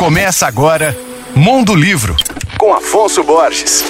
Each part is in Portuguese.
Começa agora Mundo Livro, com Afonso Borges.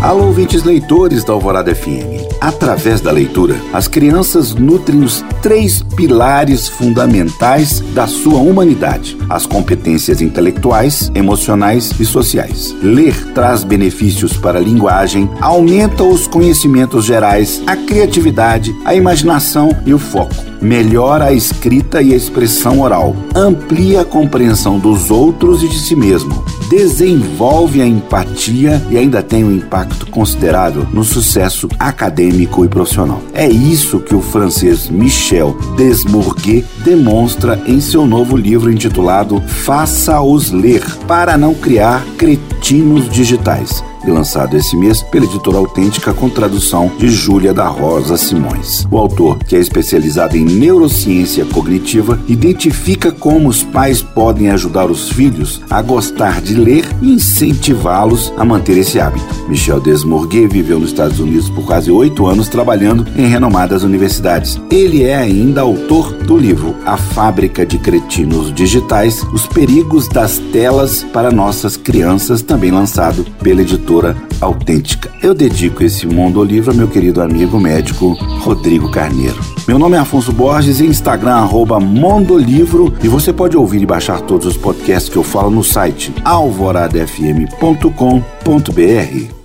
Alô, ouvintes leitores da Alvorada FM. Através da leitura, as crianças nutrem os três pilares fundamentais da sua humanidade: as competências intelectuais, emocionais e sociais. Ler traz benefícios para a linguagem, aumenta os conhecimentos gerais, a criatividade, a imaginação e o foco melhora a escrita e a expressão oral, amplia a compreensão dos outros e de si mesmo, desenvolve a empatia e ainda tem um impacto considerável no sucesso acadêmico e profissional. É isso que o francês Michel Desmourguet demonstra em seu novo livro intitulado Faça-os ler para não criar cretinos digitais lançado esse mês pela editora Autêntica com tradução de Júlia da Rosa Simões. O autor, que é especializado em neurociência cognitiva, identifica como os pais podem ajudar os filhos a gostar de ler e incentivá-los a manter esse hábito. Michel Desmourguet viveu nos Estados Unidos por quase oito anos trabalhando em renomadas universidades. Ele é ainda autor do livro A Fábrica de Cretinos Digitais: Os Perigos das Telas para Nossas Crianças, também lançado pela editora autêntica. Eu dedico esse Mundo Livro ao meu querido amigo médico Rodrigo Carneiro. Meu nome é Afonso Borges e Instagram arroba Mondolivro e você pode ouvir e baixar todos os podcasts que eu falo no site alvoradafm.com.br.